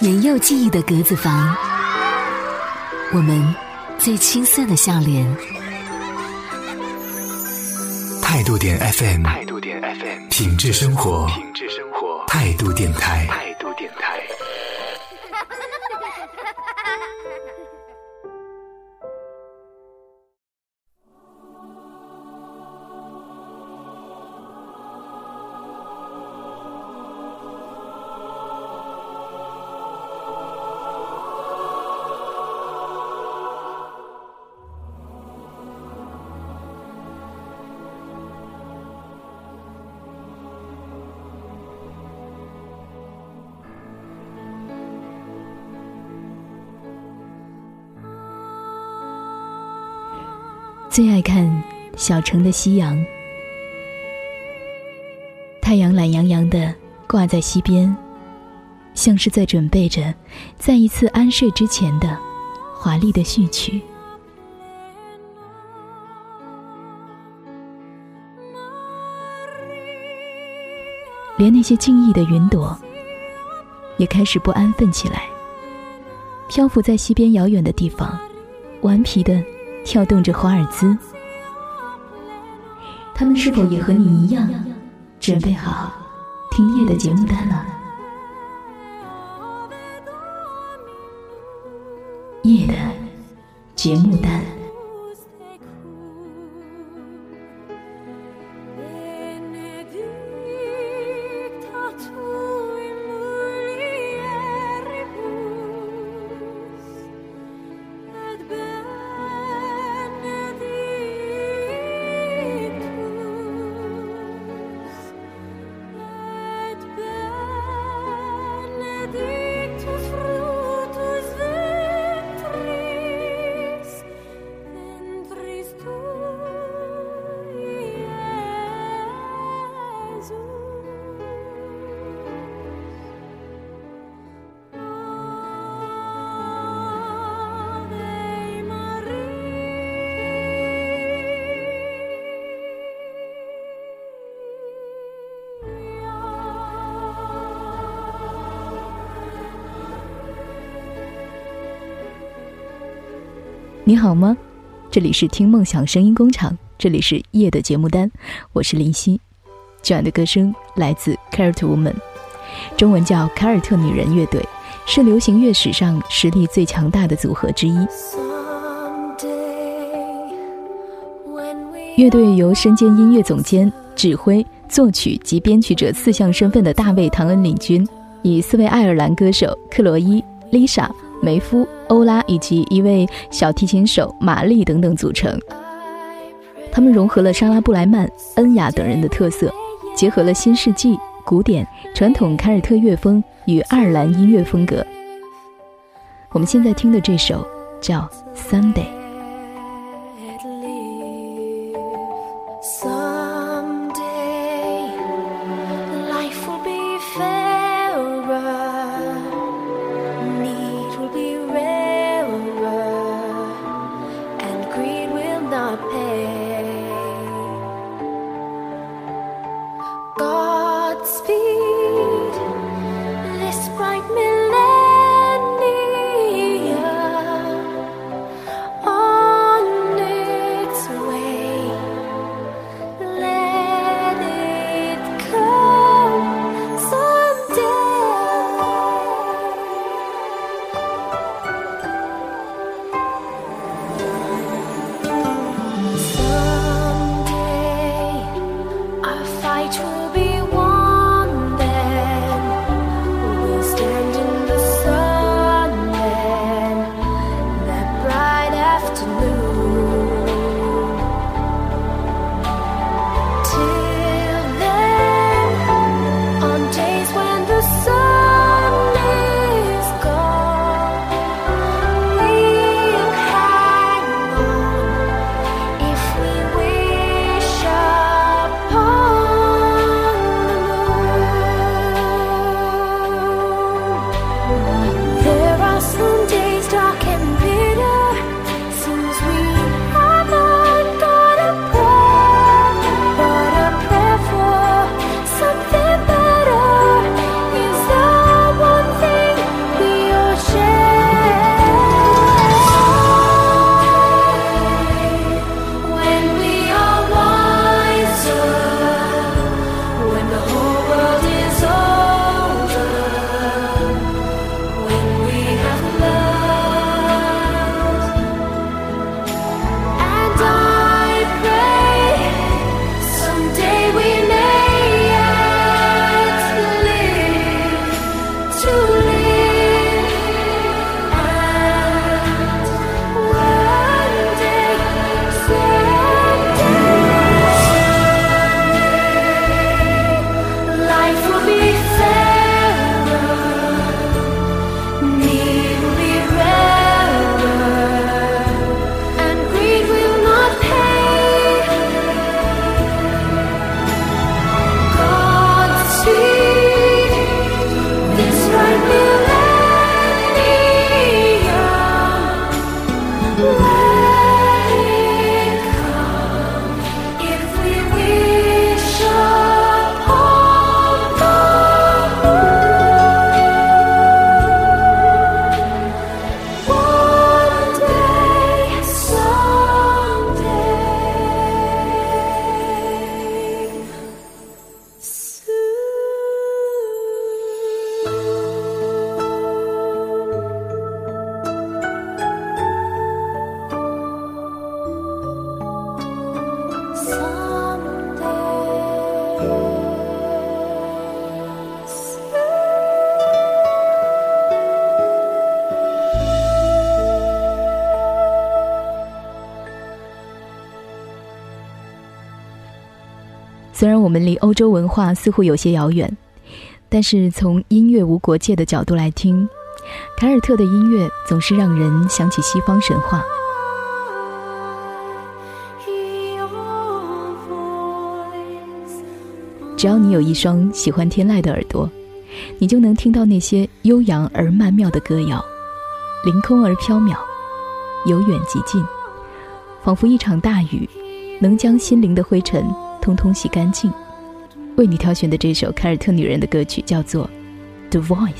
年幼记忆的格子房，我们最青涩的笑脸。态度点 FM，态度点 FM，品质生活，品质生活，态度电台，最爱看小城的夕阳，太阳懒洋洋的挂在西边，像是在准备着再一次安睡之前的华丽的序曲。连那些静谧的云朵，也开始不安分起来，漂浮在西边遥远的地方，顽皮的。跳动着华尔兹，他们是否也和你一样，准备好听夜的节目单了？夜的节目单。你好吗？这里是听梦想声音工厂，这里是夜的节目单，我是林夕。今晚的歌声来自凯尔特 woman，中文叫凯尔特女人乐队，是流行乐史上实力最强大的组合之一。乐队由身兼音乐总监、指挥、作曲及编曲者四项身份的大卫·唐恩领军，以四位爱尔兰歌手克罗伊、Lisa。梅夫、欧拉以及一位小提琴手玛丽等等组成。他们融合了莎拉·布莱曼、恩雅等人的特色，结合了新世纪、古典、传统凯尔特乐风与爱尔兰音乐风格。我们现在听的这首叫《Sunday》。not pay. 虽然我们离欧洲文化似乎有些遥远，但是从音乐无国界的角度来听，凯尔特的音乐总是让人想起西方神话。只要你有一双喜欢天籁的耳朵，你就能听到那些悠扬而曼妙的歌谣，凌空而飘渺，由远及近，仿佛一场大雨，能将心灵的灰尘通通洗干净。为你挑选的这首凯尔特女人的歌曲叫做《The Voice》。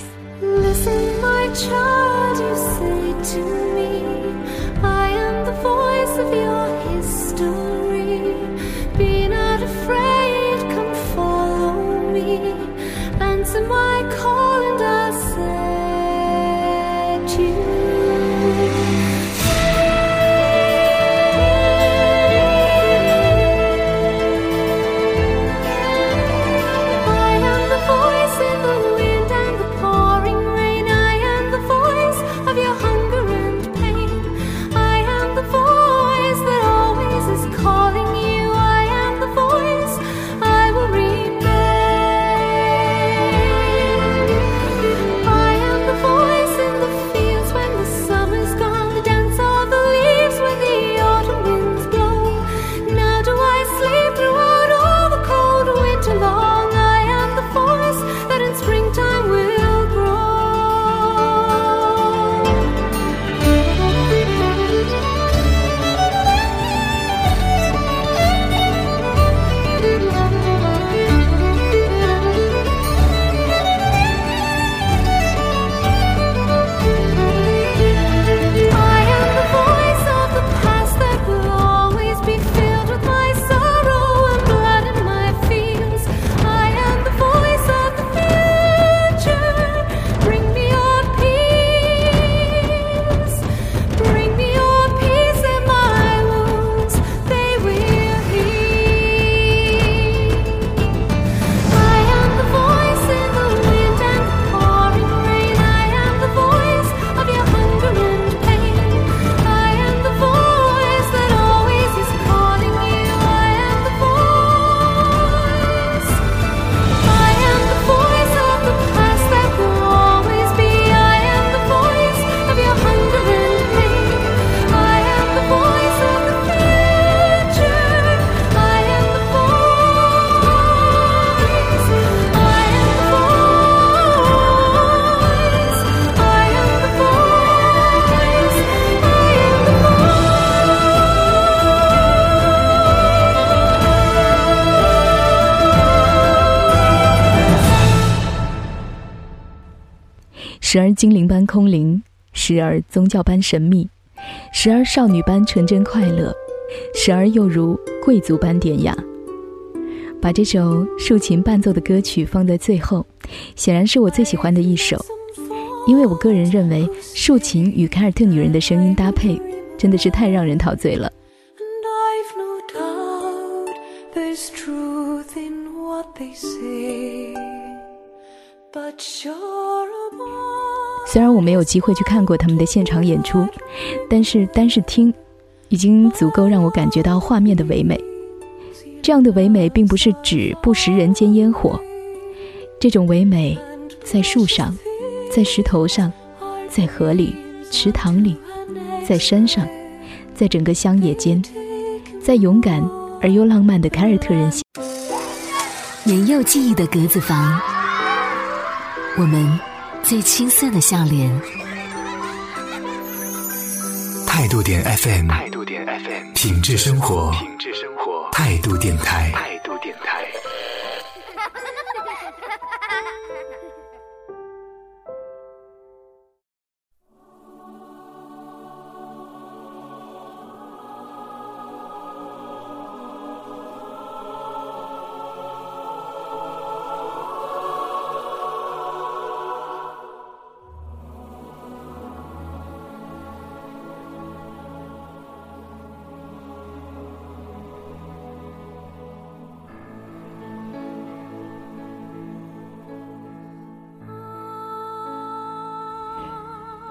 时而精灵般空灵，时而宗教般神秘，时而少女般纯真快乐，时而又如贵族般典雅。把这首竖琴伴奏的歌曲放在最后，显然是我最喜欢的一首，因为我个人认为竖琴与凯尔特女人的声音搭配真的是太让人陶醉了。虽然我没有机会去看过他们的现场演出，但是单是听，已经足够让我感觉到画面的唯美。这样的唯美，并不是指不食人间烟火，这种唯美，在树上，在石头上，在河里、池塘里，在山上，在整个乡野间，在勇敢而又浪漫的凯尔特人心。年幼记忆的格子房，我们。最青涩的笑脸。态度点 FM，态度点 FM，品质生活，品质生活，态度电台，态度电台。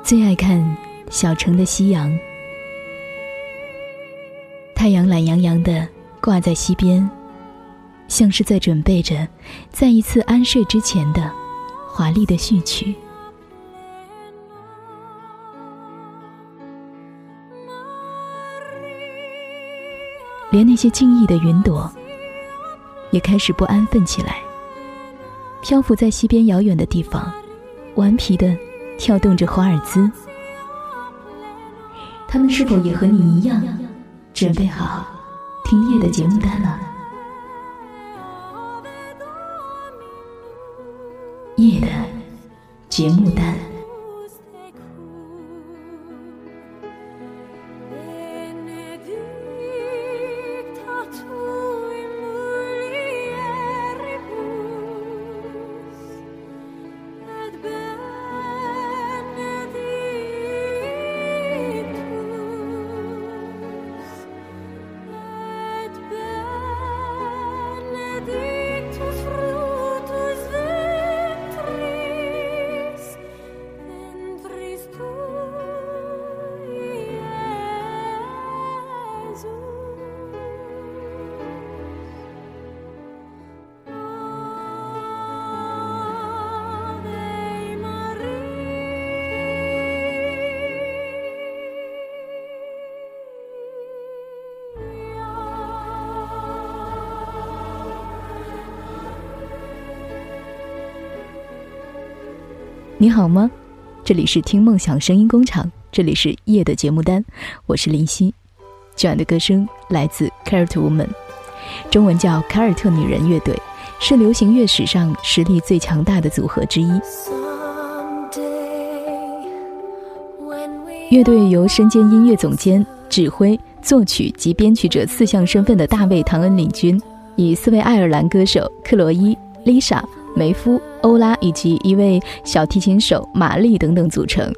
最爱看小城的夕阳，太阳懒洋洋的挂在西边，像是在准备着再一次安睡之前的华丽的序曲。连那些静谧的云朵，也开始不安分起来，漂浮在西边遥远的地方，顽皮的跳动着华尔兹。他们是否也和你一样，准备好听夜的节目单了？夜的节目单。你好吗？这里是听梦想声音工厂，这里是夜的节目单，我是林夕。今晚的歌声来自凯尔特 woman，中文叫凯尔特女人乐队，是流行乐史上实力最强大的组合之一。乐队由身兼音乐总监、指挥、作曲及编曲者四项身份的大卫·唐恩领军，以四位爱尔兰歌手克罗伊、Lisa。梅夫、欧拉以及一位小提琴手玛丽等等组成。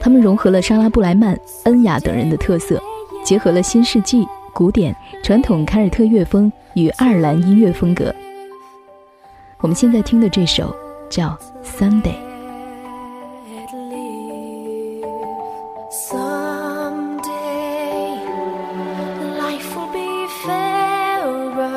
他们融合了莎拉布莱曼、恩雅等人的特色，结合了新世纪、古典、传统凯尔特乐风与爱尔兰音乐风格。我们现在听的这首叫《Sunday》。